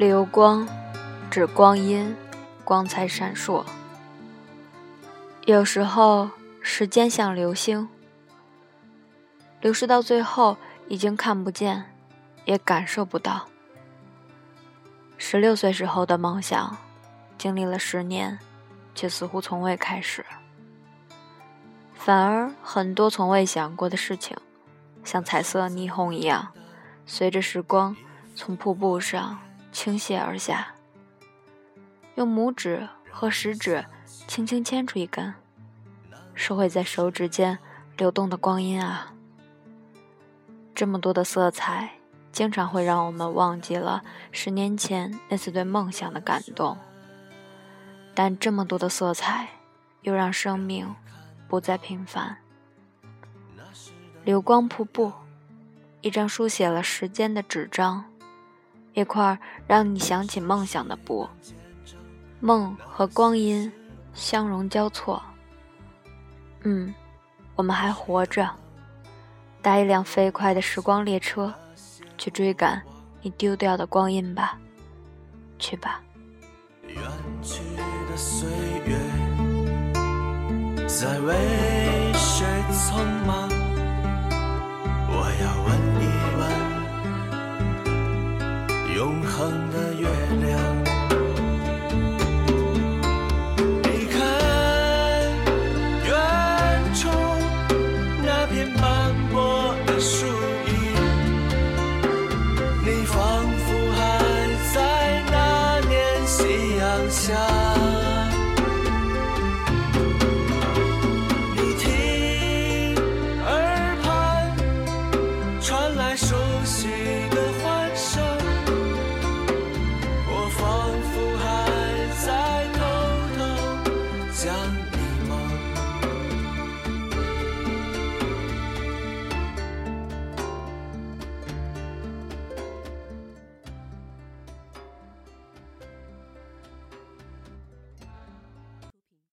流光，指光阴，光彩闪烁。有时候，时间像流星，流逝到最后，已经看不见，也感受不到。十六岁时候的梦想，经历了十年，却似乎从未开始。反而，很多从未想过的事情，像彩色霓虹一样，随着时光从瀑布上。倾泻而下，用拇指和食指轻轻牵出一根，是会在手指间流动的光阴啊！这么多的色彩，经常会让我们忘记了十年前那次对梦想的感动。但这么多的色彩，又让生命不再平凡。流光瀑布，一张书写了时间的纸张。一块让你想起梦想的布，梦和光阴相融交错。嗯，我们还活着，搭一辆飞快的时光列车，去追赶你丢掉的光阴吧，去吧。远去的岁月，在为谁匆忙？永恒的月亮。你看远处那片斑驳的树影你仿佛还在那年夕阳下。